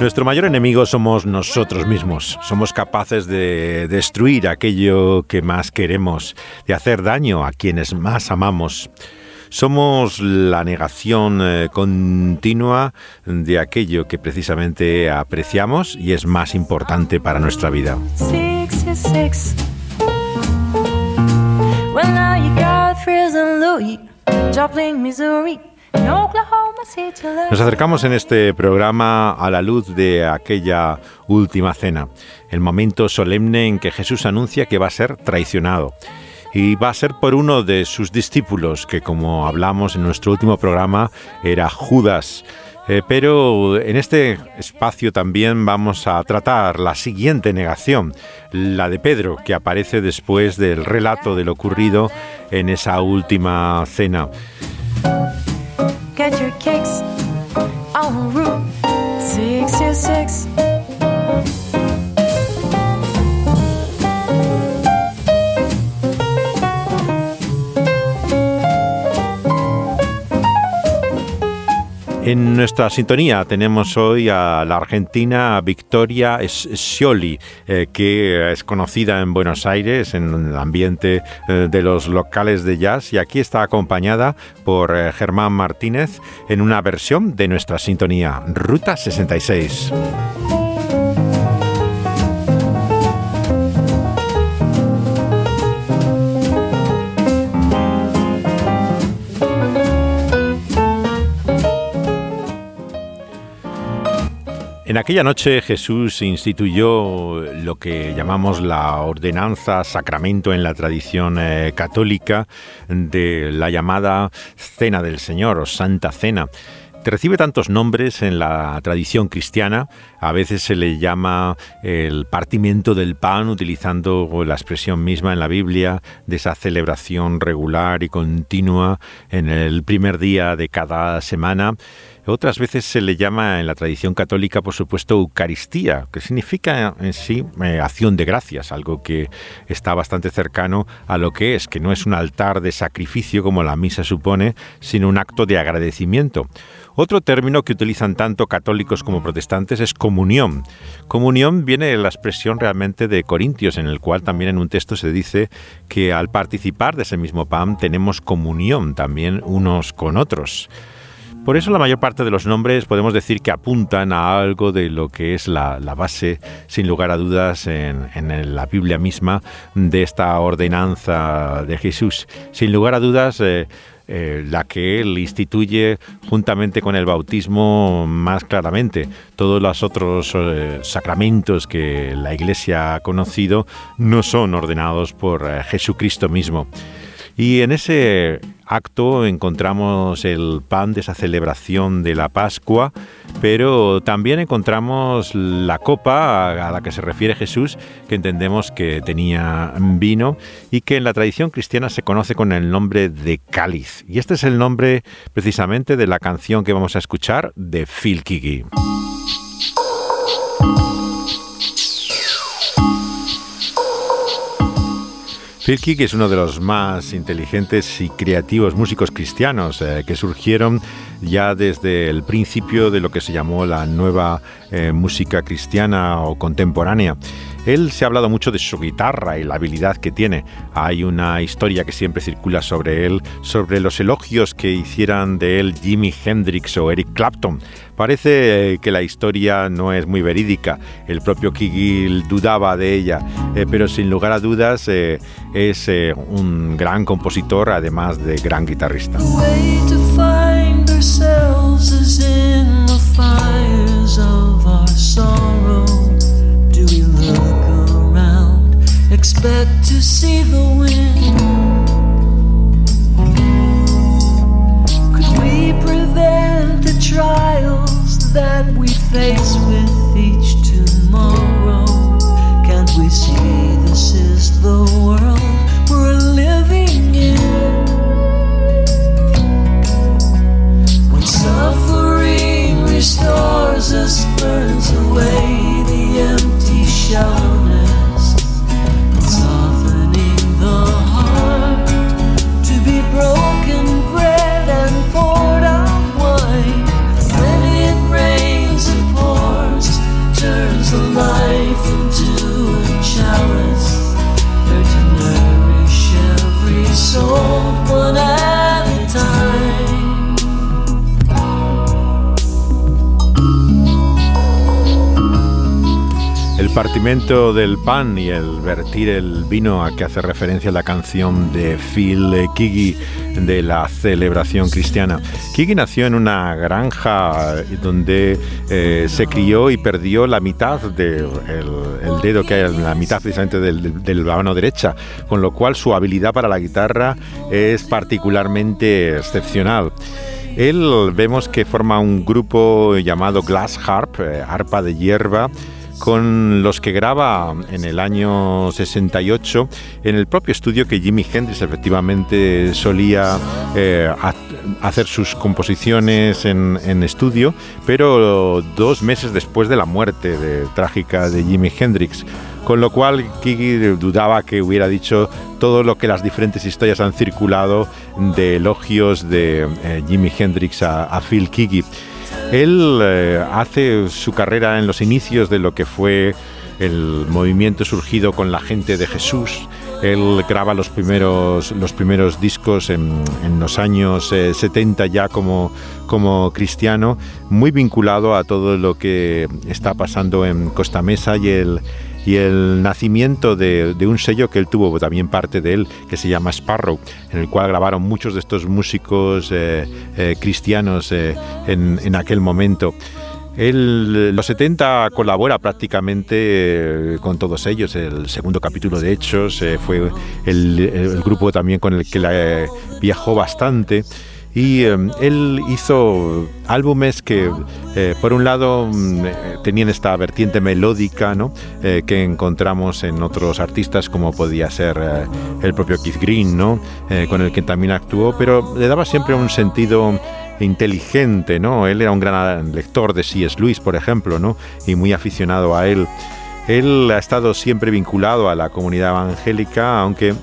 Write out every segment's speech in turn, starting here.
Nuestro mayor enemigo somos nosotros mismos. Somos capaces de destruir aquello que más queremos, de hacer daño a quienes más amamos. Somos la negación eh, continua de aquello que precisamente apreciamos y es más importante para nuestra vida. Nos acercamos en este programa a la luz de aquella última cena, el momento solemne en que Jesús anuncia que va a ser traicionado. Y va a ser por uno de sus discípulos, que como hablamos en nuestro último programa, era Judas. Eh, pero en este espacio también vamos a tratar la siguiente negación, la de Pedro, que aparece después del relato de lo ocurrido en esa última cena. Get your kicks on Route 66. En nuestra sintonía tenemos hoy a la argentina Victoria Scioli, eh, que es conocida en Buenos Aires en el ambiente eh, de los locales de jazz y aquí está acompañada por eh, Germán Martínez en una versión de nuestra sintonía Ruta 66. En aquella noche Jesús instituyó lo que llamamos la ordenanza sacramento en la tradición eh, católica de la llamada Cena del Señor o Santa Cena. Recibe tantos nombres en la tradición cristiana, a veces se le llama el partimiento del pan, utilizando la expresión misma en la Biblia de esa celebración regular y continua en el primer día de cada semana. Otras veces se le llama en la tradición católica, por supuesto, Eucaristía, que significa en sí eh, acción de gracias, algo que está bastante cercano a lo que es, que no es un altar de sacrificio como la misa supone, sino un acto de agradecimiento. Otro término que utilizan tanto católicos como protestantes es comunión. Comunión viene de la expresión realmente de Corintios, en el cual también en un texto se dice que al participar de ese mismo pan tenemos comunión también unos con otros. Por eso la mayor parte de los nombres podemos decir que apuntan a algo de lo que es la, base, sin lugar a dudas, en, la Biblia misma de esta ordenanza de Jesús. Sin lugar a dudas, eh, eh, la que él instituye juntamente con el bautismo más claramente. Todos los otros eh, sacramentos que la Iglesia ha conocido no son ordenados por Jesucristo mismo. Y en ese acto encontramos el pan de esa celebración de la Pascua, pero también encontramos la copa a la que se refiere Jesús, que entendemos que tenía vino y que en la tradición cristiana se conoce con el nombre de cáliz. Y este es el nombre precisamente de la canción que vamos a escuchar de Phil es uno de los más inteligentes y creativos músicos cristianos eh, que surgieron ya desde el principio de lo que se llamó la nueva eh, música cristiana o contemporánea. Él se ha hablado mucho de su guitarra y la habilidad que tiene. Hay una historia que siempre circula sobre él, sobre los elogios que hicieran de él Jimi Hendrix o Eric Clapton. Parece eh, que la historia no es muy verídica. El propio Kigil dudaba de ella, eh, pero sin lugar a dudas es un gran compositor, además de gran guitarrista. ourselves as in the fires of our sorrow? Do we look around, expect to see the del pan y el vertir el vino a que hace referencia la canción de Phil Kigi de la celebración cristiana. Kigi nació en una granja donde eh, se crió y perdió la mitad del el dedo que hay, la mitad precisamente del, del, la mano derecha, con lo cual su habilidad para la guitarra es particularmente excepcional. Él vemos que forma un grupo llamado Glass Harp, eh, arpa de hierba, con los que graba en el año 68 en el propio estudio que Jimi Hendrix efectivamente solía eh, hacer sus composiciones en, estudio, pero dos meses después de la muerte trágica de Jimi Hendrix. Con lo cual Kiki dudaba que hubiera dicho todo lo que las diferentes historias han circulado de elogios de eh, Jimi Hendrix a, a Phil Kiki. Él eh, hace su carrera en los inicios de lo que fue el movimiento surgido con la gente de Jesús. Él graba los primeros, los primeros discos en, los años eh, 70 ya como, como cristiano, muy vinculado a todo lo que está pasando en Costa Mesa y el, y el nacimiento de, de, un sello que él tuvo también parte de él, que se llama Sparrow, en el cual grabaron muchos de estos músicos eh, eh, cristianos eh, en, en, aquel momento. Él, los 70 colabora prácticamente con todos ellos. El segundo capítulo de Hechos fue el, el, grupo también con el que viajó bastante. Y eh, él hizo álbumes que, eh, por un lado, mm, tenían esta vertiente melódica ¿no? eh, que encontramos en otros artistas, como podía ser el propio Keith Green, ¿no? con el que también actuó, pero le daba siempre un sentido inteligente, ¿no? Él era un gran lector de C.S. Lewis, por ejemplo, ¿no? Y muy aficionado a él. Él ha estado siempre vinculado a la comunidad evangélica, aunque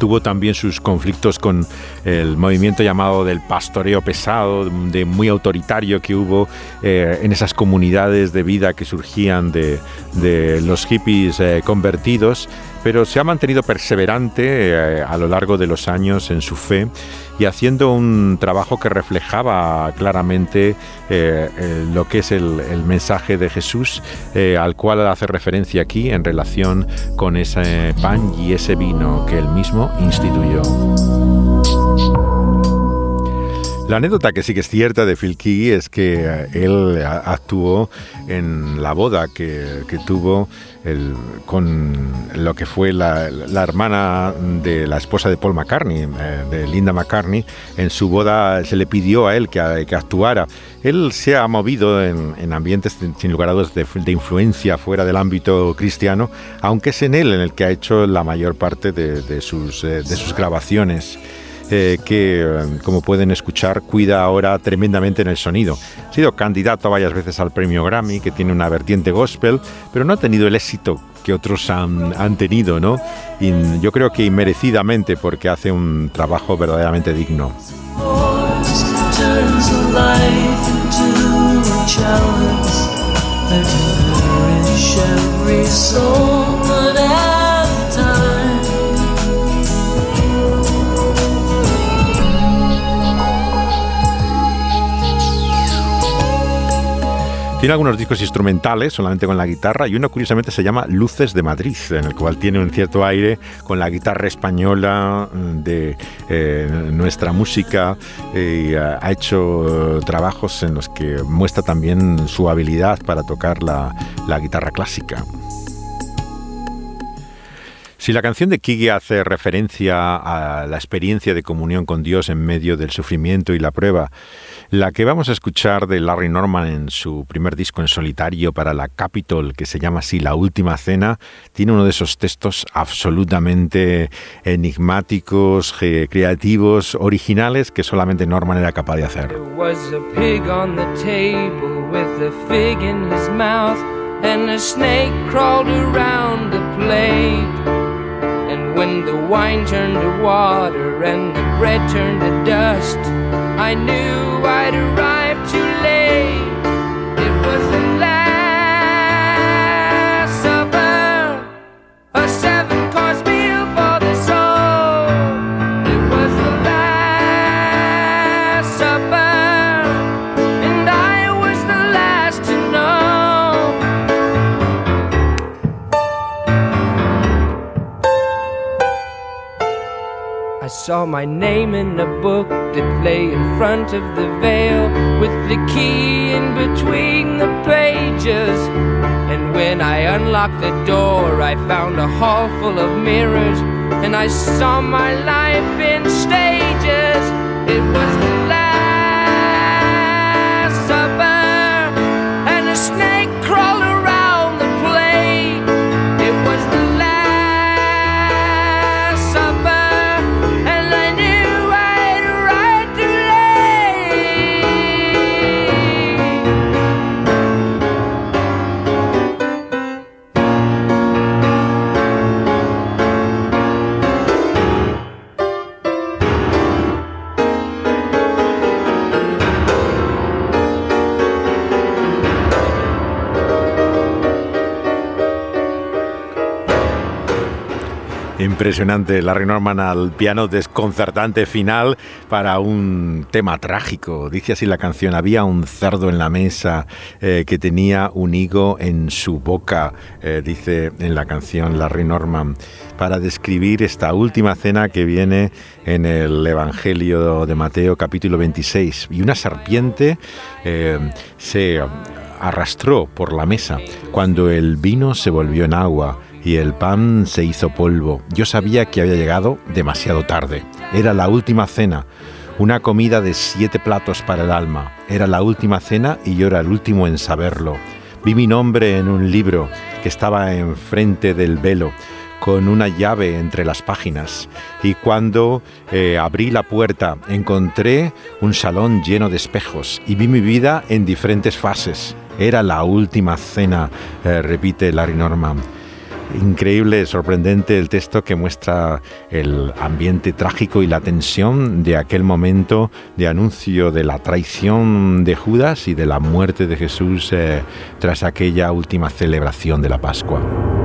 tuvo también sus conflictos con el movimiento llamado del pastoreo pesado, de muy autoritario que hubo eh, en esas comunidades de vida que surgían de, de los hippies eh, convertidos, pero se ha mantenido perseverante eh, a lo largo de los años en su fe y haciendo un trabajo que reflejaba claramente eh, eh, lo que es el, mensaje de Jesús, al cual hace referencia aquí en relación con ese pan y ese vino que él mismo instituyó. La anécdota que sí que es cierta de Phil Key es que él actuó en la boda que, que tuvo el, con lo que fue la, la, hermana de la esposa de Paul McCartney, eh, de Linda McCartney. En su boda se le pidió a él que, que actuara. Él se ha movido en, en ambientes, sin lugar a dudas, de, de, influencia fuera del ámbito cristiano, aunque es en él en el que ha hecho la mayor parte de, de sus, eh, de sus grabaciones eh, que, como pueden escuchar, cuida ahora tremendamente en el sonido. Ha sido candidato varias veces al premio Grammy, que tiene una vertiente gospel, pero no ha tenido el éxito que otros han, han tenido, ¿no? Y yo creo que inmerecidamente, porque hace un trabajo verdaderamente digno. Tiene algunos discos instrumentales, solamente con la guitarra, y uno curiosamente se llama Luces de Madrid, en el cual tiene un cierto aire con la guitarra española de eh, nuestra música. Y, uh, ha hecho trabajos en los que muestra también su habilidad para tocar la, la guitarra clásica. Si la canción de Kiki hace referencia a la experiencia de comunión con Dios en medio del sufrimiento y la prueba, la que vamos a escuchar de Larry Norman en su primer disco en solitario para la Capitol, que se llama así La Última Cena, tiene uno de esos textos absolutamente enigmáticos, creativos, originales, que solamente Norman era capaz de hacer. and a snake crawled around the plate. And when the wine turned to water and the bread turned to dust, I knew I'd arrived saw my name in a book that lay in front of the veil with the key in between the pages. And when I unlocked the door, I found a hall full of mirrors and I saw my life in stages. It was the last supper, and a snake Impresionante, Larry Norman al piano desconcertante final para un tema trágico. Dice así la canción, había un cerdo en la mesa eh, que tenía un higo en su boca, eh, dice en la canción Larry Norman, para describir esta última cena que viene en el Evangelio de Mateo capítulo 26. Y una serpiente eh, se arrastró por la mesa cuando el vino se volvió en agua y el pan se hizo polvo. Yo sabía que había llegado demasiado tarde. Era la última cena, una comida de siete platos para el alma. Era la última cena y yo era el último en saberlo. Vi mi nombre en un libro que estaba enfrente del velo con una llave entre las páginas y cuando eh, abrí la puerta encontré un salón lleno de espejos y vi mi vida en diferentes fases. Era la última cena, eh, repite Larry Norman. Increíble, sorprendente el texto que muestra el ambiente trágico y la tensión de aquel momento de anuncio de la traición de Judas y de la muerte de Jesús eh, tras aquella última celebración de la Pascua.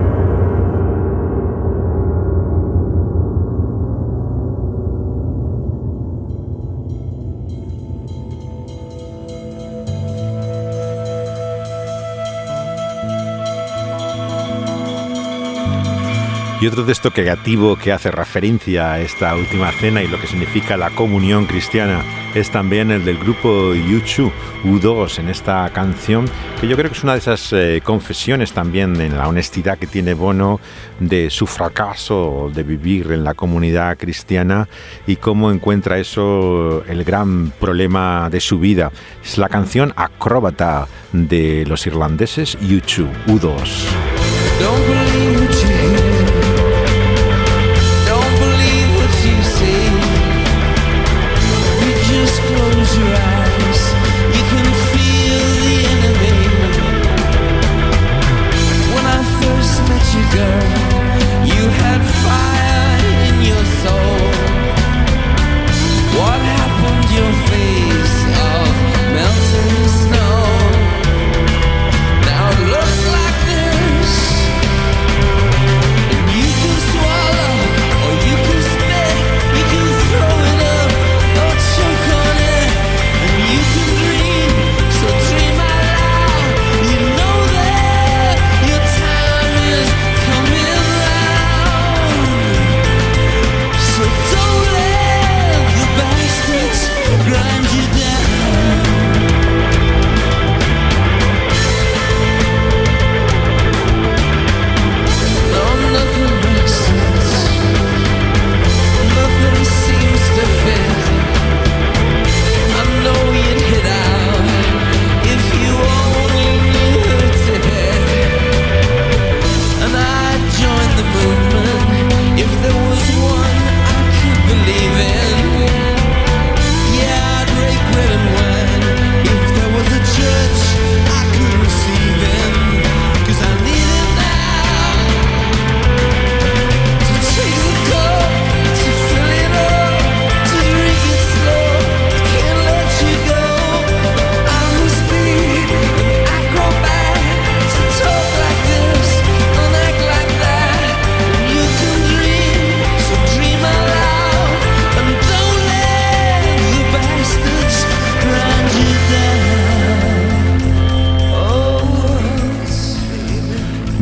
Y otro texto creativo que hace referencia a esta última cena y lo que significa la comunión cristiana es también el del grupo U2, U2 en esta canción, que yo creo que es una de esas eh, confesiones también en la honestidad que tiene Bono de su fracaso de vivir en la comunidad cristiana y cómo encuentra eso el gran problema de su vida. Es la canción Acróbata de los irlandeses U2, U2.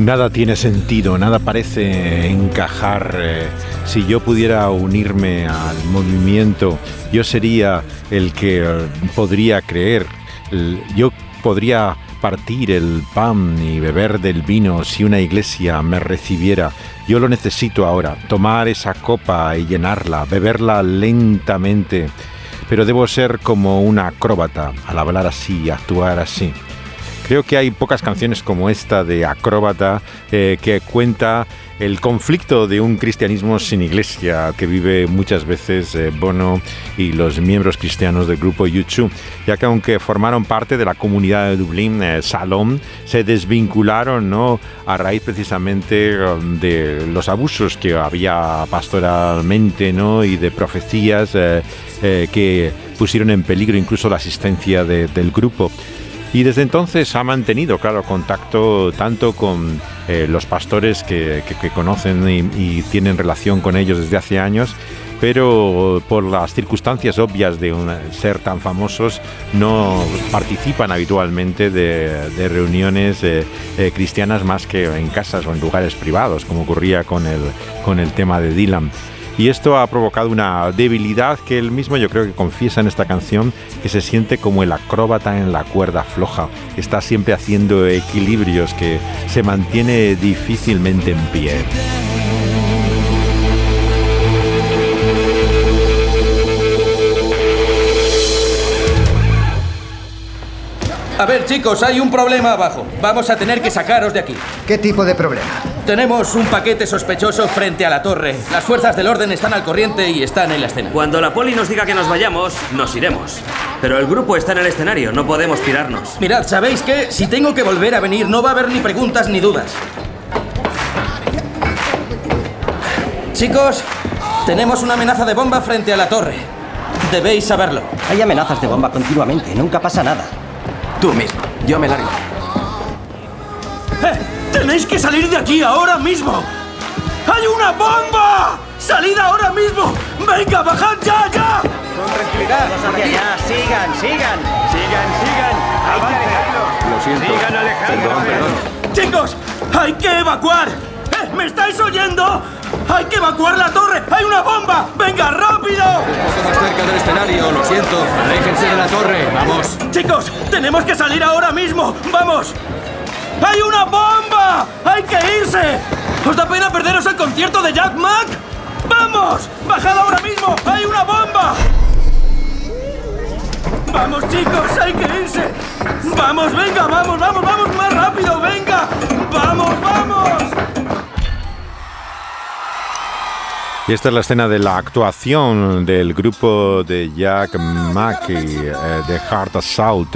Nada tiene sentido, nada parece encajar. eh, si yo pudiera unirme al movimiento, yo sería el que eh, podría creer. Yo podría partir el pan y beber del vino si una iglesia me recibiera. Yo lo necesito ahora, tomar esa copa y llenarla, beberla lentamente. Pero debo ser como un acróbata al hablar así, actuar así. Creo que hay pocas canciones como esta de Acróbata eh, que cuenta el conflicto de un cristianismo sin iglesia que vive muchas veces eh, Bono y los miembros cristianos del grupo YouTube, ya que aunque formaron parte de la comunidad de Dublín, eh, Salom, se desvincularon ¿no? a raíz precisamente eh, de los abusos que había pastoralmente ¿no? y de profecías eh, que pusieron en peligro incluso la asistencia de- del grupo. Y desde entonces ha mantenido, claro, contacto tanto con eh, los pastores que, conocen y, tienen relación con ellos desde hace años, pero por las circunstancias obvias de una- ser tan famosos no participan habitualmente de, de reuniones eh, eh, cristianas más que en casas o en lugares privados, como ocurría con el, con el tema de Dylan. Y esto ha provocado una debilidad que él mismo yo creo que confiesa en esta canción, que se siente como el acróbata en la cuerda floja, está siempre haciendo equilibrios, que se mantiene difícilmente en pie. A ver, chicos, hay un problema abajo. Vamos a tener que sacaros de aquí. ¿Qué tipo de problema? Tenemos un paquete sospechoso frente a la torre. Las fuerzas del orden están al corriente y están en la escena. Cuando la poli nos diga que nos vayamos, nos iremos. Pero el grupo está en el escenario, no podemos pirarnos. Mirad, ¿sabéis qué? Si tengo que volver a venir, no va a haber ni preguntas ni dudas. Chicos, tenemos una amenaza de bomba frente a la torre. Debéis saberlo. Hay amenazas de bomba continuamente, nunca pasa nada. Tú mismo. Yo me largo. ¡Eh! ¡Tenéis que salir de aquí ahora mismo! ¡Hay una bomba! ¡Salid ahora mismo! ¡Venga, bajad ya, ya! ya, sigan, sigan. Sigan, sigan. Lo siento. Perdón, perdón. ¡Chicos! ¡Hay que evacuar! ¡Eh! ¿Me estáis oyendo? ¡Hay que evacuar la torre! ¡Hay una bomba! ¡Venga, rápido! Más cerca del escenario, lo siento. Aléjense de la torre. Vamos. Chicos, tenemos que salir ahora mismo. ¡Vamos! ¡Hay una bomba! ¡Hay que irse! ¿Os da pena perderos el concierto de Jack Mack? ¡Vamos! ¡Bajad ahora mismo! ¡Hay una bomba! ¡Vamos, chicos! ¡Hay que irse! ¡Vamos, venga! ¡Vamos, vamos, vamos! ¡Más rápido! ¡Venga! ¡Vamos, vamos! Y esta es la escena de la actuación del grupo de Jack Mackey, eh, de Heart Assault,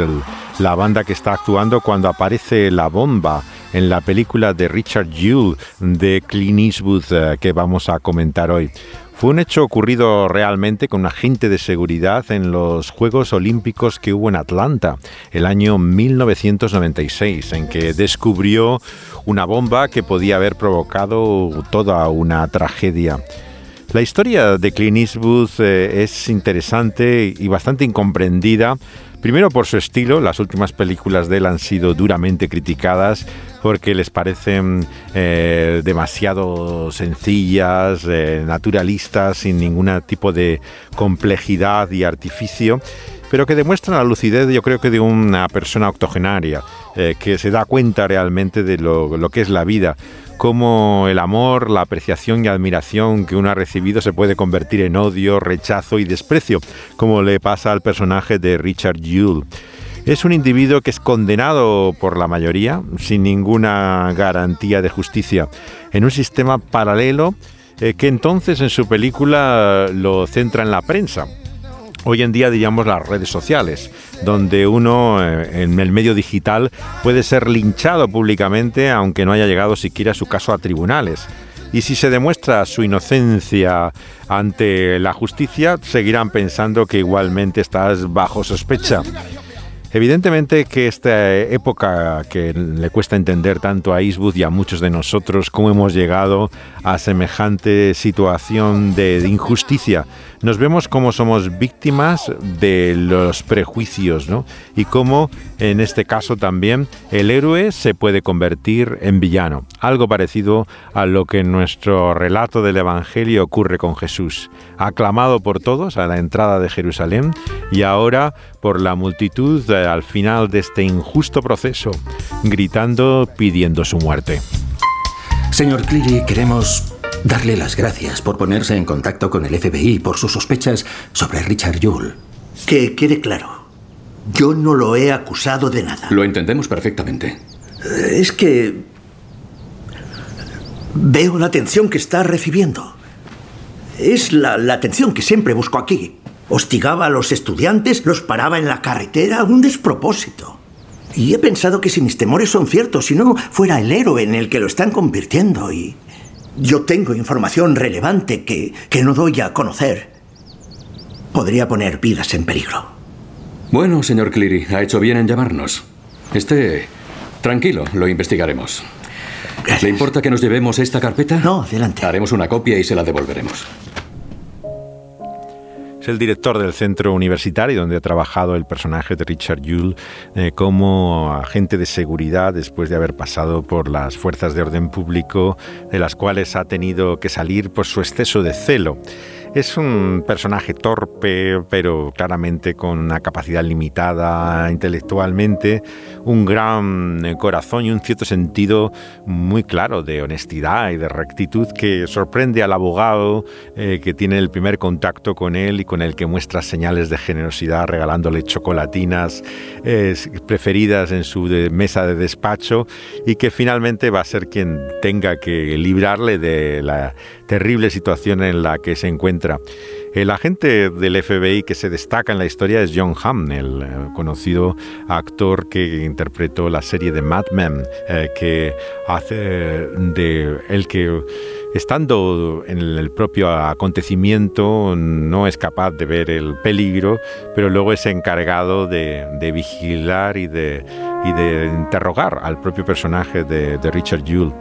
la banda que está actuando cuando aparece la bomba en la película de Richard Jewell de Clint Eastwood eh, que vamos a comentar hoy. Fue un hecho ocurrido realmente con un agente de seguridad en los Juegos Olímpicos que hubo en Atlanta el año 1996, en que descubrió una bomba que podía haber provocado toda una tragedia. La historia de Clint Eastwood eh, es interesante y bastante incomprendida. Primero por su estilo, las últimas películas de él han sido duramente criticadas porque les parecen eh, demasiado sencillas, eh, naturalistas, sin ningún tipo de complejidad y artificio, pero que demuestran la lucidez yo creo que de una persona octogenaria, que se da cuenta realmente de lo que es la vida cómo el amor, la apreciación y admiración que uno ha recibido se puede convertir en odio, rechazo y desprecio, como le pasa al personaje de Richard Jewell. Es un individuo que es condenado por la mayoría, sin ninguna garantía de justicia, en un sistema paralelo eh, que entonces en su película lo centra en la prensa, hoy en día diríamos las redes sociales, donde uno eh, en el medio digital puede ser linchado públicamente aunque no haya llegado siquiera su caso a tribunales. Y si se demuestra su inocencia ante la justicia, seguirán pensando que igualmente estás bajo sospecha. Evidentemente que esta época que le cuesta entender tanto a Eastwood y a muchos de nosotros cómo hemos llegado a semejante situación de injusticia, nos vemos como somos víctimas de los prejuicios, ¿no? Y cómo en este caso también el héroe se puede convertir en villano, algo parecido a lo que en nuestro relato del Evangelio ocurre con Jesús, aclamado por todos a la entrada de Jerusalén y ahora por la multitud eh, al final de este injusto proceso, gritando pidiendo su muerte. Señor Cleary, queremos darle las gracias por ponerse en contacto con el FBI por sus sospechas sobre Richard Yule. Que quede claro, yo no lo he acusado de nada. Lo entendemos perfectamente. Eh, Es que veo la atención que está recibiendo. Es la, la atención que siempre busco aquí. Hostigaba a los estudiantes, los paraba en la carretera, un despropósito. Y he pensado que si mis temores son ciertos, si no fuera el héroe en el que lo están convirtiendo y... Yo tengo información relevante que, que no doy a conocer. Podría poner vidas en peligro. Bueno, señor Cleary, ha hecho bien en llamarnos. Esté tranquilo, lo investigaremos. ¿Le importa que nos llevemos esta carpeta? No, adelante. Haremos una copia y se la devolveremos. Es el director del centro universitario donde ha trabajado el personaje de Richard Yule eh, como agente de seguridad después de haber pasado por las fuerzas de orden público, de las cuales ha tenido que salir por su exceso de celo. Es un personaje torpe, pero claramente con una capacidad limitada intelectualmente, un gran corazón y un cierto sentido muy claro de honestidad y de rectitud que sorprende al abogado eh, que tiene el primer contacto con él y con el que muestra señales de generosidad regalándole chocolatinas preferidas en su mesa de despacho y que finalmente va a ser quien tenga que librarle de la terrible situación en la que se encuentra. El agente del FBI que se destaca en la historia es John Hamm, el eh, conocido actor que interpretó la serie de Mad Men, eh, que hace el que estando en el propio acontecimiento no es capaz de ver el peligro, pero luego es encargado de, de vigilar y de, y de interrogar al propio personaje de, de Richard Yule.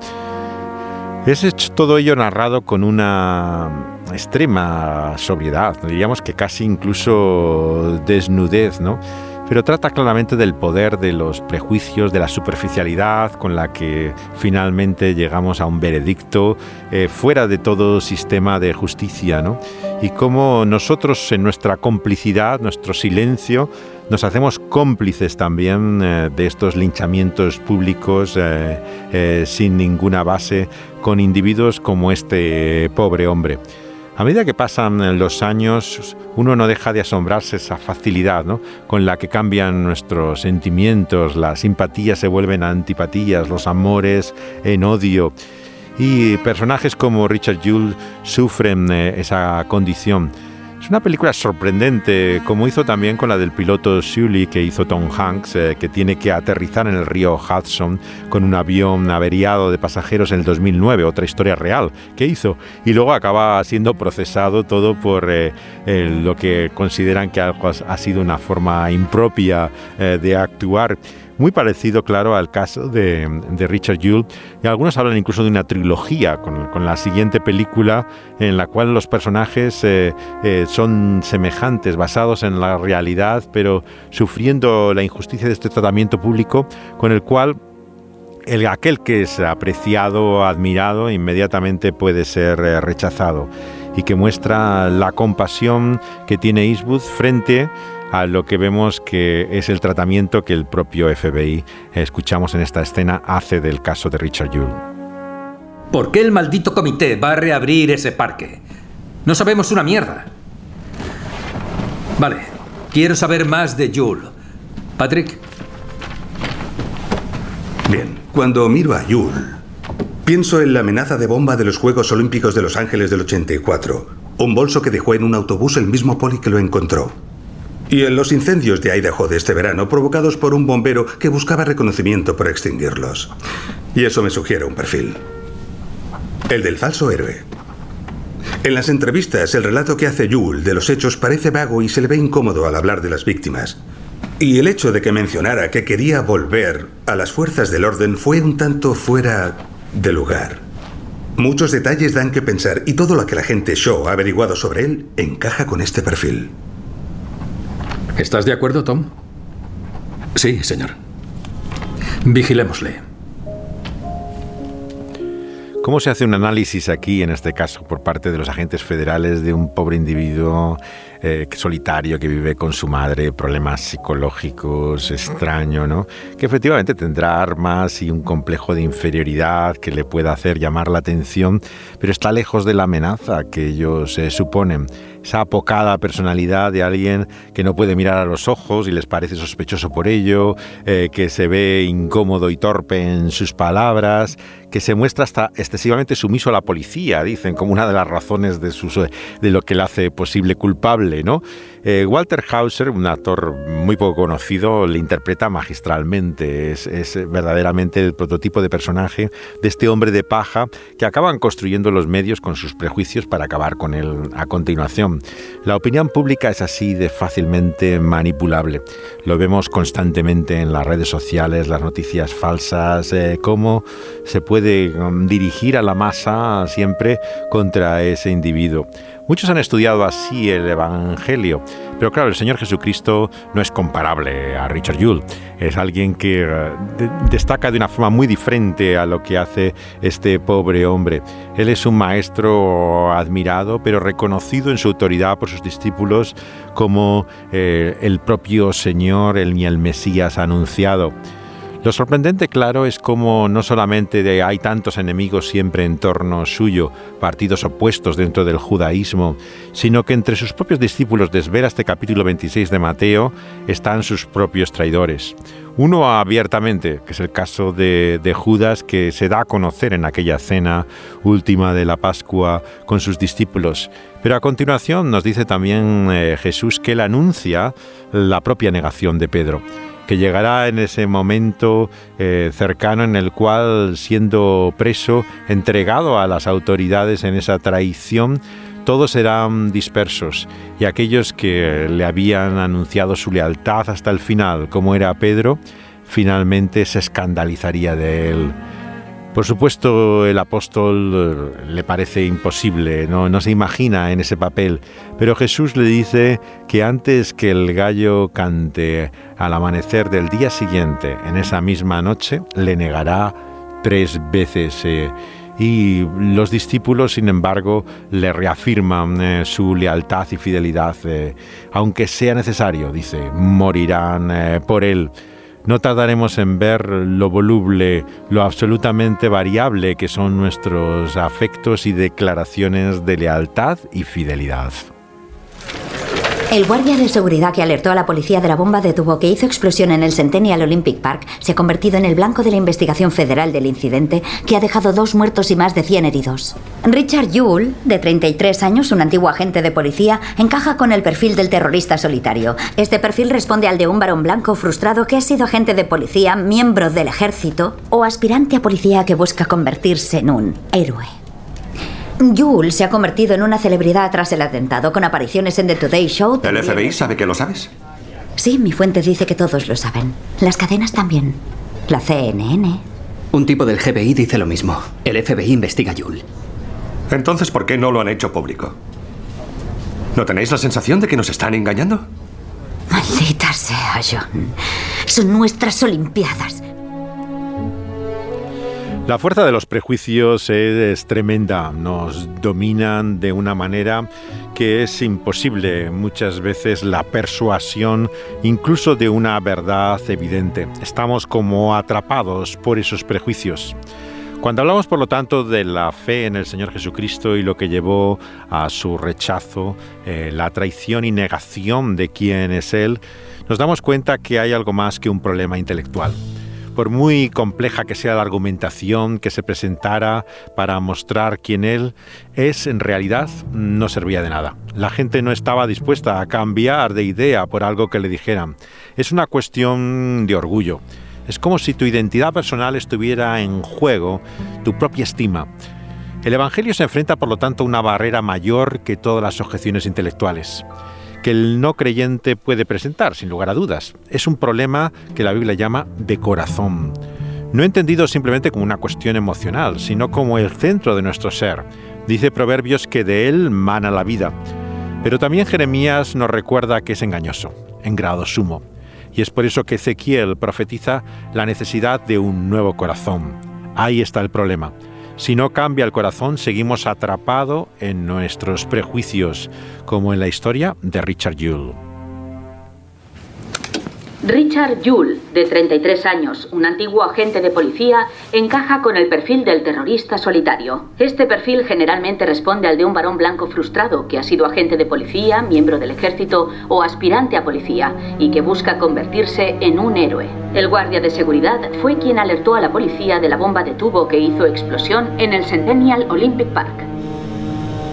Es hecho todo ello narrado con una extrema sobriedad, diríamos que casi incluso desnudez, ¿no? Pero trata claramente del poder de los prejuicios, de la superficialidad con la que finalmente llegamos a un veredicto eh, fuera de todo sistema de justicia, ¿no? Y cómo nosotros en nuestra complicidad, nuestro silencio, nos hacemos cómplices también eh, de estos linchamientos públicos eh, eh, sin ninguna base con individuos como este pobre hombre. A medida que pasan los años, uno no deja de asombrarse esa facilidad ¿no? con la que cambian nuestros sentimientos, las simpatías se vuelven antipatías, los amores en odio. Y personajes como Richard Yule sufren esa condición. Es una película sorprendente, como hizo también con la del piloto Sully que hizo Tom Hanks, eh, que tiene que aterrizar en el río Hudson con un avión averiado de pasajeros en el 2009, otra historia real que hizo, y luego acaba siendo procesado todo por eh, lo que consideran que algo ha sido una forma impropia eh, de actuar. Muy parecido, claro, al caso de, Richard Yule. Y algunos hablan incluso de una trilogía con, la siguiente película en la cual los personajes eh, eh, son semejantes, basados en la realidad, pero sufriendo la injusticia de este tratamiento público con el cual el, aquel que es apreciado, admirado, inmediatamente puede ser eh, rechazado y que muestra la compasión que tiene Eastwood frente lo que vemos que es el tratamiento que el propio FBI, escuchamos en esta escena, hace del caso de Richard Yule. ¿Por qué el maldito comité va a reabrir ese parque? No sabemos una mierda. Vale, quiero saber más de Jules. Patrick, Bien, cuando miro a Yule, pienso en la amenaza de bomba de los Juegos Olímpicos de Los Ángeles del 84, un bolso que dejó en un autobús el mismo poli que lo encontró. Y en los incendios de Idaho de este verano provocados por un bombero que buscaba reconocimiento por extinguirlos. Y eso me sugiere un perfil. El del falso héroe. En las entrevistas, el relato que hace Yule de los hechos parece vago y se le ve incómodo al hablar de las víctimas. Y el hecho de que mencionara que quería volver a las fuerzas del orden fue un tanto fuera de lugar. Muchos detalles dan que pensar y todo lo que la gente Shaw ha averiguado sobre él encaja con este perfil. ¿Estás de acuerdo, Tom? Sí, señor. Vigilémosle. ¿Cómo se hace un análisis aquí, en este caso, por parte de los agentes federales de un pobre individuo eh, solitario que vive con su madre, problemas psicológicos, extraño, ¿no? Que efectivamente tendrá armas y un complejo de inferioridad que le pueda hacer llamar la atención, pero está lejos de la amenaza que ellos eh, suponen. Esa apocada personalidad de alguien que no puede mirar a los ojos y les parece sospechoso por ello, eh, que se ve incómodo y torpe en sus palabras, que se muestra hasta excesivamente sumiso a la policía, dicen, como una de las razones de, sus, de lo que le hace posible culpable, ¿no? Eh, Walter Hauser, un actor muy poco conocido, le interpreta magistralmente. Es, verdaderamente el prototipo de personaje de este hombre de paja que acaban construyendo los medios con sus prejuicios para acabar con él a continuación. La opinión pública es así de fácilmente manipulable. Lo vemos constantemente en las redes sociales, las noticias falsas, eh, cómo se puede um, dirigir a la masa siempre contra ese individuo. Muchos han estudiado así el Evangelio, pero claro, el Señor Jesucristo no es comparable a Richard Yule. Es alguien que eh, de destaca de una forma muy diferente a lo que hace este pobre hombre. Él es un maestro admirado, pero reconocido en su autoridad por sus discípulos como eh, el propio Señor, el, el Mesías anunciado. Lo sorprendente, claro, es como no solamente hay tantos enemigos siempre en torno suyo, partidos opuestos dentro del judaísmo, sino que entre sus propios discípulos, desvela este capítulo 26 de Mateo, están sus propios traidores. Uno abiertamente, que es el caso de, de, Judas, que se da a conocer en aquella cena última de la Pascua con sus discípulos. Pero a continuación nos dice también eh, Jesús que él anuncia la propia negación de Pedro que llegará en ese momento eh, cercano en el cual, siendo preso, entregado a las autoridades en esa traición, todos serán dispersos y aquellos que le habían anunciado su lealtad hasta el final, como era Pedro, finalmente se escandalizaría de él. Por supuesto, el apóstol eh, le parece imposible, ¿no? se imagina en ese papel, pero Jesús le dice que antes que el gallo cante al amanecer del día siguiente, en esa misma noche, le negará tres veces. Eh, y los discípulos, sin embargo, le reafirman eh, su lealtad y fidelidad, aunque sea necesario, dice, morirán por él. No tardaremos en ver lo voluble, lo absolutamente variable que son nuestros afectos y declaraciones de lealtad y fidelidad. El guardia de seguridad que alertó a la policía de la bomba de tubo que hizo explosión en el Centennial Olympic Park se ha convertido en el blanco de la investigación federal del incidente que ha dejado dos muertos y más de 100 heridos. Richard Yule, de 33 años, un antiguo agente de policía, encaja con el perfil del terrorista solitario. Este perfil responde al de un varón blanco frustrado que ha sido agente de policía, miembro del ejército o aspirante a policía que busca convertirse en un héroe. Yule se ha convertido en una celebridad tras el atentado, con apariciones en The Today Show. ¿El FBI sabe que lo sabes? Sí, mi fuente dice que todos lo saben. Las cadenas también. La CNN. Un tipo del GBI dice lo mismo. El FBI investiga a Yule. Entonces, ¿por qué no lo han hecho público? ¿No tenéis la sensación de que nos están engañando? Maldita sea, John. Son nuestras Olimpiadas. La fuerza de los prejuicios es tremenda, nos dominan de una manera que es imposible muchas veces la persuasión incluso de una verdad evidente. Estamos como atrapados por esos prejuicios. Cuando hablamos, por lo tanto, de la fe en el Señor Jesucristo y lo que llevó a su rechazo, eh, la traición y negación de quién es Él, nos damos cuenta que hay algo más que un problema intelectual por muy compleja que sea la argumentación que se presentara para mostrar quién él es, en realidad no servía de nada. La gente no estaba dispuesta a cambiar de idea por algo que le dijeran. Es una cuestión de orgullo. Es como si tu identidad personal estuviera en juego, tu propia estima. El Evangelio se enfrenta, por lo tanto, a una barrera mayor que todas las objeciones intelectuales que el no creyente puede presentar, sin lugar a dudas. Es un problema que la Biblia llama de corazón. No entendido simplemente como una cuestión emocional, sino como el centro de nuestro ser. Dice Proverbios que de él mana la vida. Pero también Jeremías nos recuerda que es engañoso, en grado sumo. Y es por eso que Ezequiel profetiza la necesidad de un nuevo corazón. Ahí está el problema. Si no cambia el corazón, seguimos atrapados en nuestros prejuicios, como en la historia de Richard Yule. Richard Yule, de 33 años, un antiguo agente de policía, encaja con el perfil del terrorista solitario. Este perfil generalmente responde al de un varón blanco frustrado que ha sido agente de policía, miembro del ejército o aspirante a policía y que busca convertirse en un héroe. El guardia de seguridad fue quien alertó a la policía de la bomba de tubo que hizo explosión en el Centennial Olympic Park.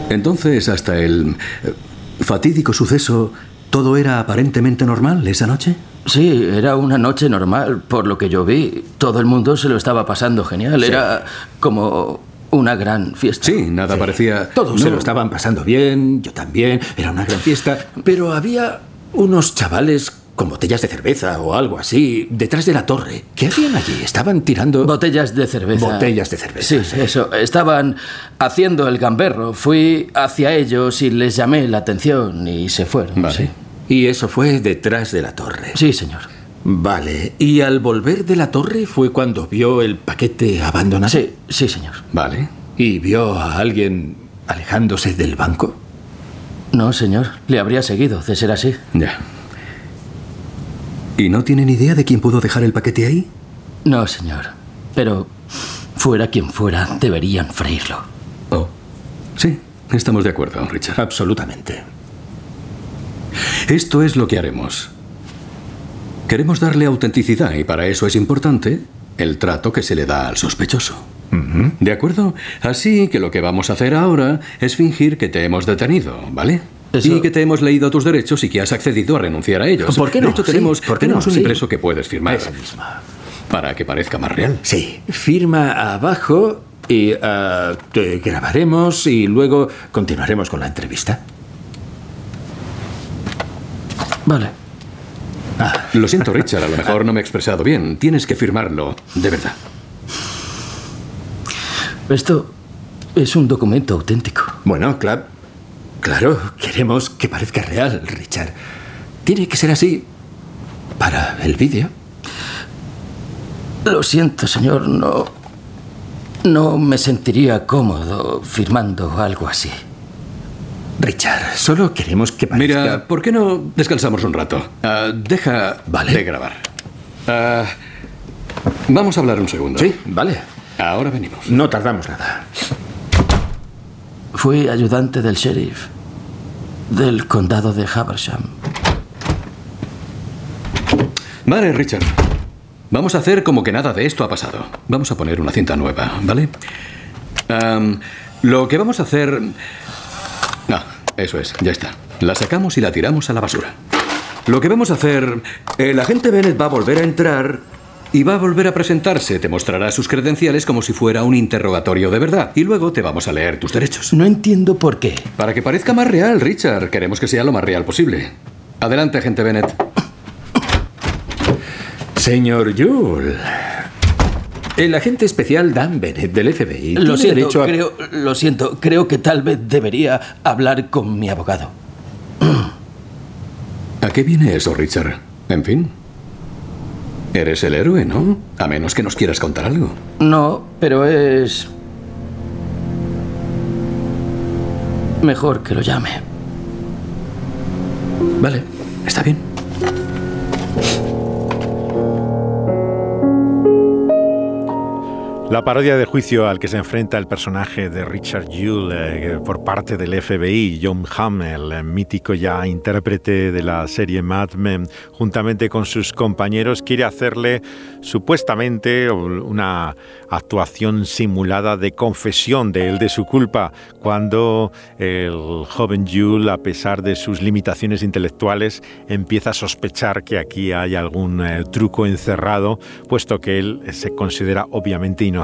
Entonces, hasta el eh, fatídico suceso, ¿todo era aparentemente normal esa noche? Sí, era una noche normal, por lo que yo vi. Todo el mundo se lo estaba pasando genial. Sí. Era como una gran fiesta. Sí, nada parecía... Todos se No. lo estaban pasando bien, yo también, era una gran fiesta, pero había unos chavales con botellas de cerveza o algo así detrás de la torre. ¿Qué hacían allí? Estaban tirando... Botellas de cerveza. Botellas de cerveza. Sí, eso. Estaban haciendo el gamberro. Fui hacia ellos y les llamé la atención y se fueron. sí. Y eso fue detrás de la torre. Sí, señor. Vale. ¿Y al volver de la torre fue cuando vio el paquete abandonado? Sí, sí, señor. Vale. ¿Y vio a alguien alejándose del banco? No, señor. Le habría seguido, de ser así. Ya. ¿Y no tienen idea de quién pudo dejar el paquete ahí? No, señor. Pero fuera quien fuera, deberían freírlo. Oh. Sí, estamos de acuerdo, Richard. Absolutamente. Esto es lo que haremos. Queremos darle autenticidad y para eso es importante el trato que se le da al sospechoso. ¿De acuerdo? Así que lo que vamos a hacer ahora es fingir que te hemos detenido, ¿vale? Y que te hemos leído tus derechos y que has accedido a renunciar a ellos. ¿Por qué no? De hecho, Sí, tenemos, ¿por qué tenemos no? un Sí. impreso que puedes firmar. Esa misma. Para que parezca más real. Sí, firma abajo y ah, te grabaremos y luego continuaremos con la entrevista. Vale. Lo siento, Richard, a lo mejor no me he expresado bien. Tienes que firmarlo, de verdad. Esto es un documento auténtico. Bueno, claro. Claro, queremos que parezca real, Richard. Tiene que ser así para el vídeo. Lo siento, señor. No. No me sentiría cómodo firmando algo así. Richard, solo queremos que parezca... Mira, ¿por qué no descansamos un rato? Ah, deja de grabar. Ah, vamos a hablar un segundo. Sí, vale. Ahora venimos. No tardamos nada. Fui ayudante del sheriff del condado de Habersham. Vale, Richard. Vamos a hacer como que nada de esto ha pasado. Vamos a poner una cinta nueva, ¿vale? Lo que vamos a hacer... Eso es, ya está. La sacamos y la tiramos a la basura. Lo que vamos a hacer... El agente Bennett va a volver a entrar y va a volver a presentarse. Te mostrará sus credenciales como si fuera un interrogatorio de verdad. Y luego te vamos a leer tus derechos. No entiendo por qué. Para que parezca más real, Richard. Queremos que sea lo más real posible. Adelante, agente Bennett. Señor Yule. El agente especial Dan Bennett del FBI Lo siento, derecho a... creo, lo siento. Creo que tal vez debería hablar con mi abogado. ¿A qué viene eso, Richard? En fin. Eres el héroe, ¿no? A menos que nos quieras contar algo. No, pero es... Mejor que lo llame. Vale, está bien. La parodia de juicio al que se enfrenta el personaje de Richard Yule eh, por parte del FBI, John Hamm, el eh, mítico ya intérprete de la serie Mad Men, juntamente con sus compañeros, quiere hacerle supuestamente una actuación simulada de confesión de él de su culpa, cuando el joven Yule, a pesar de sus limitaciones intelectuales, empieza a sospechar que aquí hay algún eh, truco encerrado, puesto que él se considera obviamente inocente.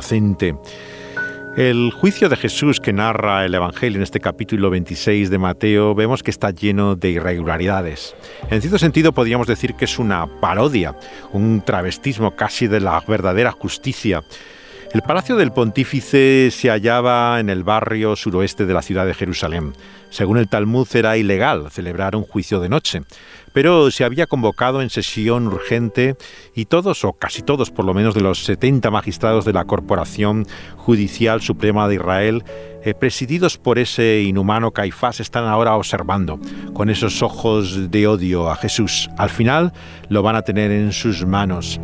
El juicio de Jesús que narra el Evangelio en este capítulo 26 de Mateo vemos que está lleno de irregularidades. En cierto sentido podríamos decir que es una parodia, un travestismo casi de la verdadera justicia. El palacio del pontífice se hallaba en el barrio suroeste de la ciudad de Jerusalén. Según el Talmud era ilegal celebrar un juicio de noche, pero se había convocado en sesión urgente y todos, o casi todos por lo menos, de los 70 magistrados de la Corporación Judicial Suprema de Israel, eh, presididos por ese inhumano Caifás, están ahora observando con esos ojos de odio a Jesús. Al final lo van a tener en sus manos.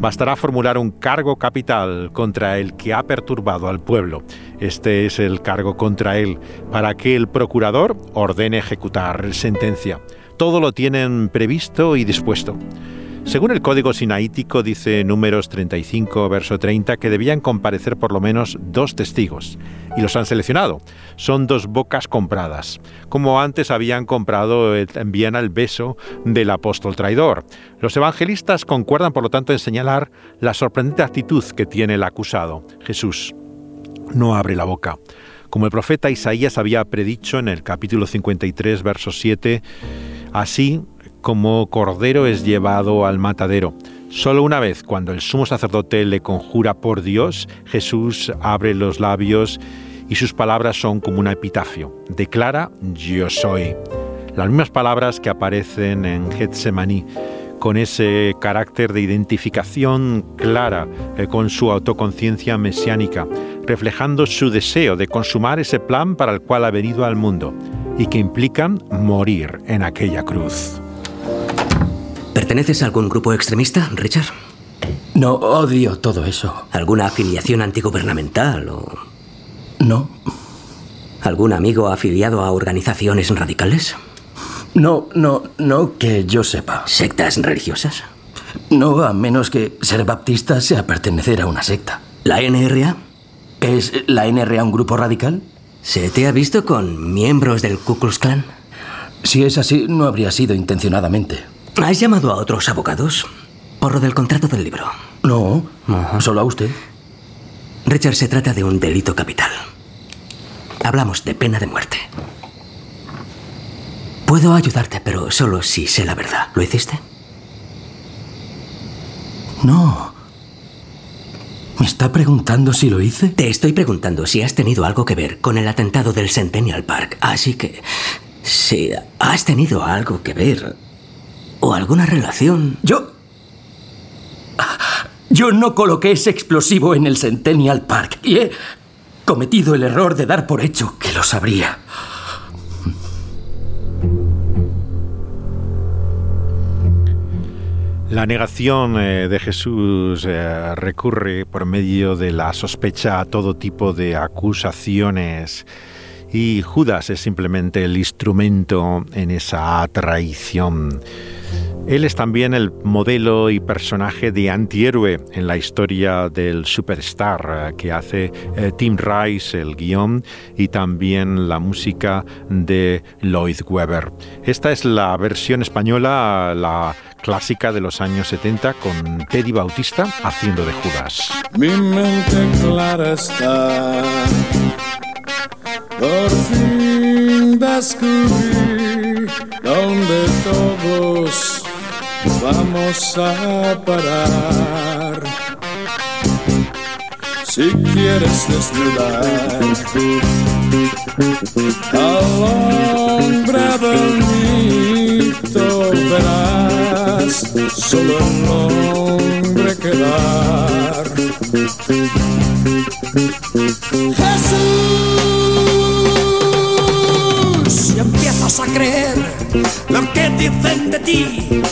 Bastará formular un cargo capital contra el que ha perturbado al pueblo. Este es el cargo contra él, para que el procurador ordene ejecutar sentencia todo lo tienen previsto y dispuesto. Según el código sinaítico, dice números 35, verso 30, que debían comparecer por lo menos dos testigos. Y los han seleccionado. Son dos bocas compradas, como antes habían comprado en Viena el beso del apóstol traidor. Los evangelistas concuerdan, por lo tanto, en señalar la sorprendente actitud que tiene el acusado, Jesús. No abre la boca. Como el profeta Isaías había predicho en el capítulo 53, verso 7, Así como cordero es llevado al matadero. Solo una vez, cuando el sumo sacerdote le conjura por Dios, Jesús abre los labios y sus palabras son como un epitafio. Declara, yo soy. Las mismas palabras que aparecen en Getsemaní, con ese carácter de identificación clara eh, con su autoconciencia mesiánica, reflejando su deseo de consumar ese plan para el cual ha venido al mundo y que implican morir en aquella cruz. ¿Perteneces a algún grupo extremista, Richard? No, odio todo eso. ¿Alguna afiliación antigubernamental o...? No. ¿Algún amigo afiliado a organizaciones radicales? No, no, no que yo sepa. ¿Sectas religiosas? No, a menos que ser baptista sea pertenecer a una secta. ¿La NRA? ¿Es la NRA un grupo radical? ¿Se te ha visto con miembros del Ku Klux Klan? Si es así, no habría sido intencionadamente. ¿Has llamado a otros abogados? Por lo del contrato del libro. No, solo a usted. Richard, se trata de un delito capital. Hablamos de pena de muerte. Puedo ayudarte, pero solo si sé la verdad. ¿Lo hiciste? No. ¿Me está preguntando si lo hice? Te estoy preguntando si has tenido algo que ver con el atentado del Centennial Park. Así que, si has tenido algo que ver o alguna relación... Yo... Yo no coloqué ese explosivo en el Centennial Park y he cometido el error de dar por hecho que lo sabría. La negación eh, de Jesús eh, recurre por medio de la sospecha a todo tipo de acusaciones y Judas es simplemente el instrumento en esa traición. Él es también el modelo y personaje de antihéroe en la historia del superstar eh, que hace Tim Rice, el guion, y también la música de Lloyd Webber. Esta es la versión española, la clásica de los años 70 con Teddy Bautista haciendo de Judas. Mi mente clara está, por fin descubrí donde todos vamos a parar. Si quieres desnudar al hombre solo el nombre quedar. Jesús, y empiezas a creer lo que dicen de ti,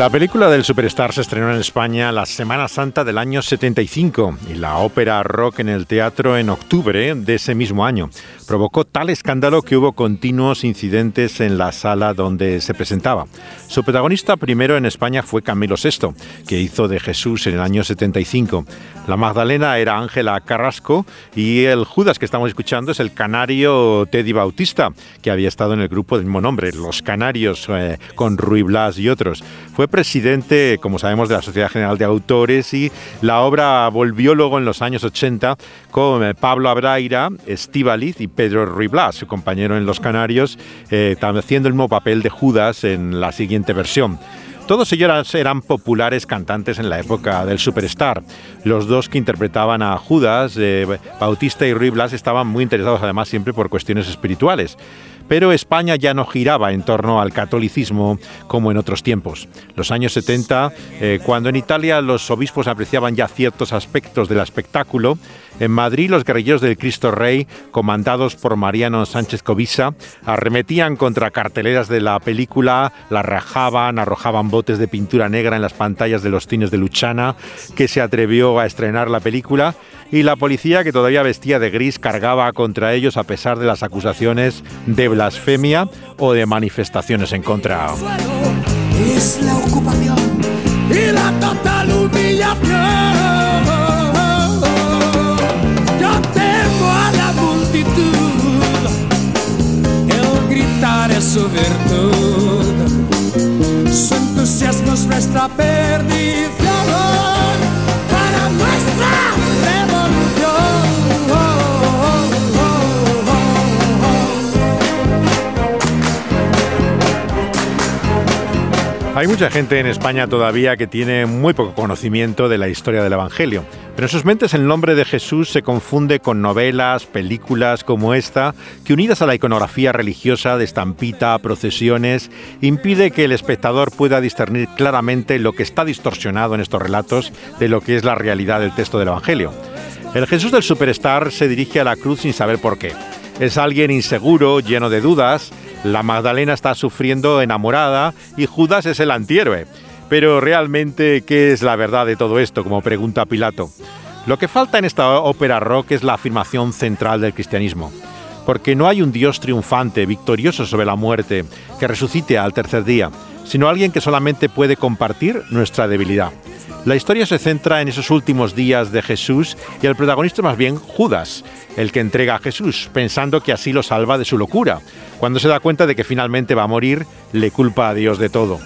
La película del Superstar se estrenó en España la Semana Santa del año 75 y la ópera rock en el teatro en octubre de ese mismo año. Provocó tal escándalo que hubo continuos incidentes en la sala donde se presentaba. Su protagonista primero en España fue Camilo VI, que hizo de Jesús en el año 75. La Magdalena era Ángela Carrasco y el Judas que estamos escuchando es el canario Teddy Bautista, que había estado en el grupo del mismo nombre, Los Canarios, eh, con Rui Blas y otros. Fue presidente, como sabemos, de la Sociedad General de Autores y la obra volvió luego en los años 80 con eh, Pablo Abraira, Estíbaliz y Pedro Rui Blas, su compañero en Los Canarios, eh, haciendo el mismo papel de Judas en la siguiente versión. Todos ellos eran populares cantantes en la época del Superstar. Los dos que interpretaban a Judas, eh, Bautista y Ruy Blas, estaban muy interesados además siempre por cuestiones espirituales. Pero España ya no giraba en torno al catolicismo como en otros tiempos. Los años 70, eh, cuando en Italia los obispos apreciaban ya ciertos aspectos del espectáculo, en Madrid los guerrilleros del Cristo Rey, comandados por Mariano Sánchez Covisa, arremetían contra carteleras de la película, la rajaban, arrojaban botes de pintura negra en las pantallas de los cines de Luchana, que se atrevió a estrenar la película, y la policía, que todavía vestía de gris, cargaba contra ellos a pesar de las acusaciones de blasfemia o de manifestaciones en contra. Es la ocupación y la total humillación. Yo temo a la multitud, el gritar es su virtud, su entusiasmo es nuestra perdición Hay mucha gente en España todavía que tiene muy poco conocimiento de la historia del Evangelio, pero en sus mentes el nombre de Jesús se confunde con novelas, películas como esta, que unidas a la iconografía religiosa de estampita, procesiones, impide que el espectador pueda discernir claramente lo que está distorsionado en estos relatos de lo que es la realidad del texto del Evangelio. El Jesús del Superstar se dirige a la cruz sin saber por qué. Es alguien inseguro, lleno de dudas, la Magdalena está sufriendo enamorada y Judas es el antihéroe. Pero realmente, ¿qué es la verdad de todo esto? Como pregunta Pilato. Lo que falta en esta ópera rock es la afirmación central del cristianismo. Porque no hay un Dios triunfante, victorioso sobre la muerte, que resucite al tercer día, sino alguien que solamente puede compartir nuestra debilidad. La historia se centra en esos últimos días de Jesús y el protagonista más bien Judas, el que entrega a Jesús, pensando que así lo salva de su locura. Cuando se da cuenta de que finalmente va a morir, le culpa a Dios de todo.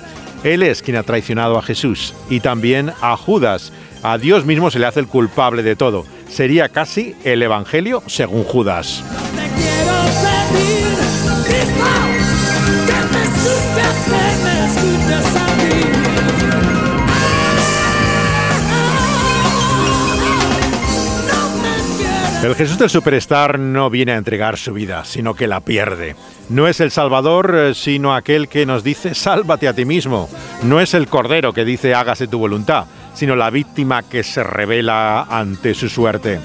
Él es quien ha traicionado a Jesús y también a Judas. A Dios mismo se le hace el culpable de todo. Sería casi el Evangelio según Judas. El Jesús del Superstar no viene a entregar su vida, sino que la pierde. No es el Salvador, eh, sino aquel que nos dice, sálvate a ti mismo. No es el Cordero que dice, hágase tu voluntad, sino la víctima que se revela ante su suerte.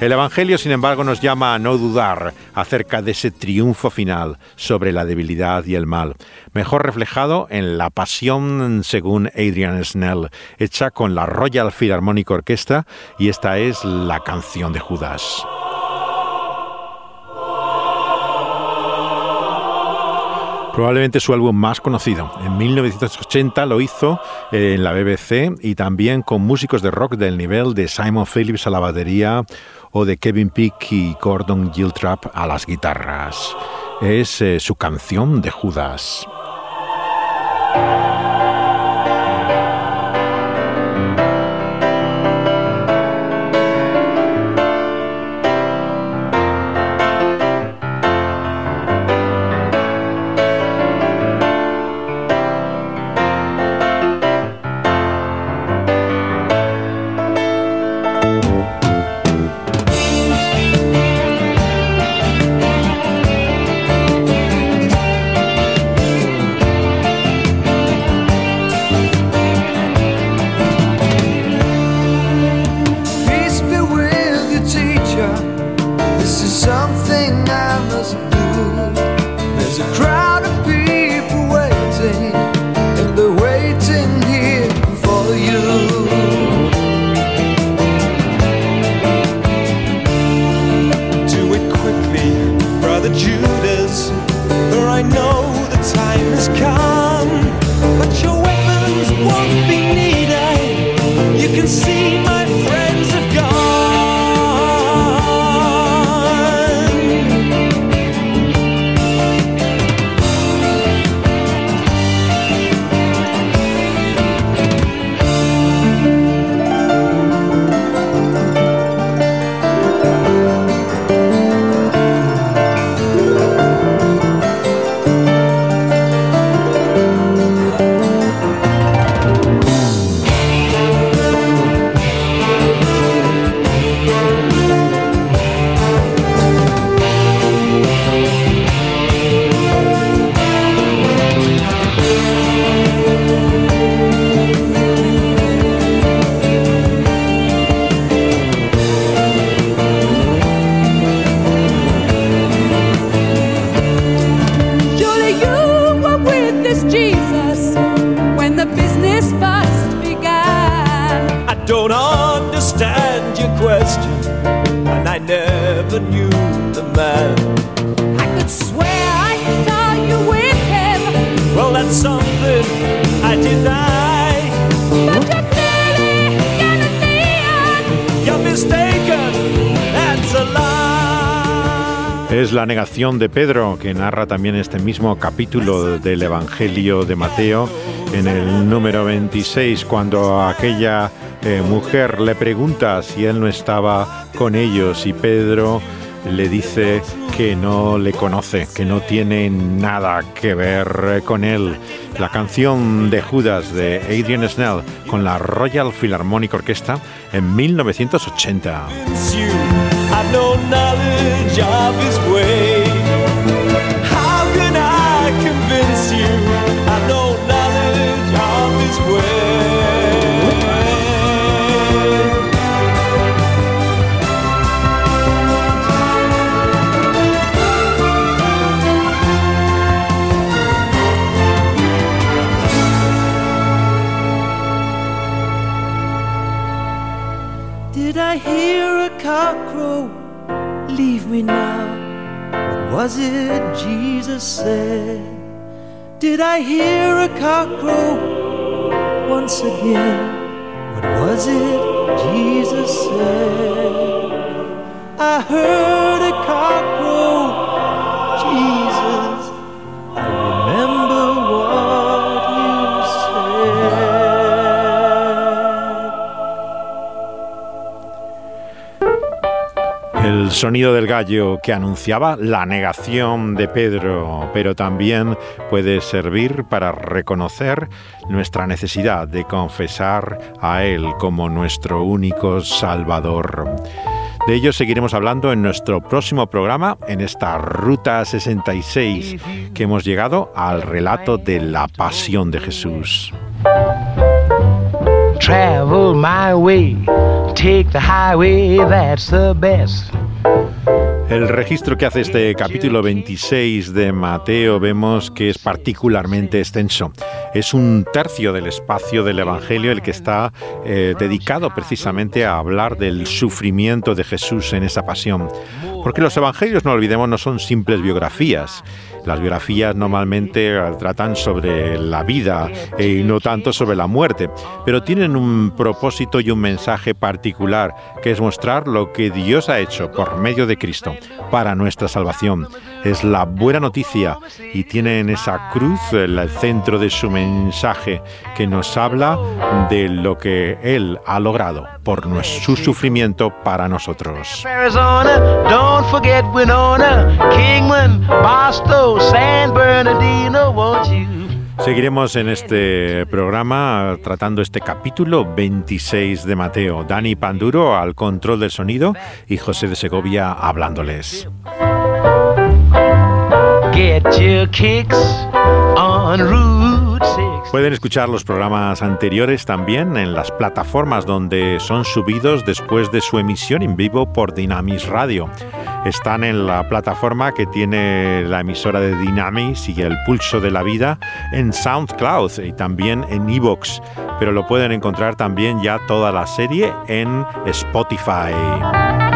El Evangelio, sin embargo, nos llama a no dudar acerca de ese triunfo final sobre la debilidad y el mal, mejor reflejado en La Pasión según Adrian Snell, hecha con la Royal Philharmonic Orchestra, y esta es la canción de Judas. probablemente su álbum más conocido. En 1980 lo hizo en la BBC y también con músicos de rock del nivel de Simon Phillips a la batería o de Kevin Peake y Gordon Giltrap a las guitarras. Es eh, su canción de Judas. De Pedro que narra también este mismo capítulo del Evangelio de Mateo en el número 26 cuando aquella eh, mujer le pregunta si él no estaba con ellos y Pedro le dice que no le conoce, que no tiene nada que ver con él. La canción de Judas de Adrian Snell con la Royal Philharmonic Orchestra en 1980. it's you. I know knowledge of his way. Did I hear a cock crow once again? What was it Jesus said? I heard sonido del gallo que anunciaba la negación de Pedro, pero también puede servir para reconocer nuestra necesidad de confesar a Él como nuestro único Salvador. De ello seguiremos hablando en nuestro próximo programa, en esta Ruta 66, que hemos llegado al relato de la pasión de Jesús. Travel my way, take the highway, that's the best. El registro que hace este capítulo 26 de Mateo vemos que es particularmente extenso. Es un tercio del espacio del Evangelio el que está eh, dedicado precisamente a hablar del sufrimiento de Jesús en esa pasión. Porque los Evangelios, no olvidemos, no son simples biografías. Las biografías normalmente tratan sobre la vida y no tanto sobre la muerte, pero tienen un propósito y un mensaje particular, que es mostrar lo que Dios ha hecho por medio de Cristo para nuestra salvación. Es la buena noticia y tiene en esa cruz el centro de su mensaje que nos habla de lo que Él ha logrado por su sufrimiento para nosotros. Arizona, don't forget Winona, Kingman, Barstow, San Bernardino, won't you? Seguiremos en este programa tratando este capítulo 26 de Mateo. Dani Panduro al control del sonido y José de Segovia hablándoles. Get your kicks on Route 6. Pueden escuchar los programas anteriores también en las plataformas donde son subidos después de su emisión en vivo por Dynamis Radio. Están en la plataforma que tiene la emisora de Dynamis y el pulso de la vida en SoundCloud y también en Evox, pero lo pueden encontrar también ya toda la serie en Spotify.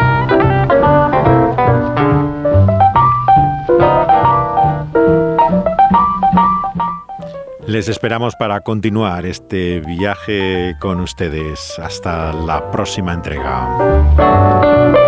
Les esperamos para continuar este viaje con ustedes. Hasta la próxima entrega.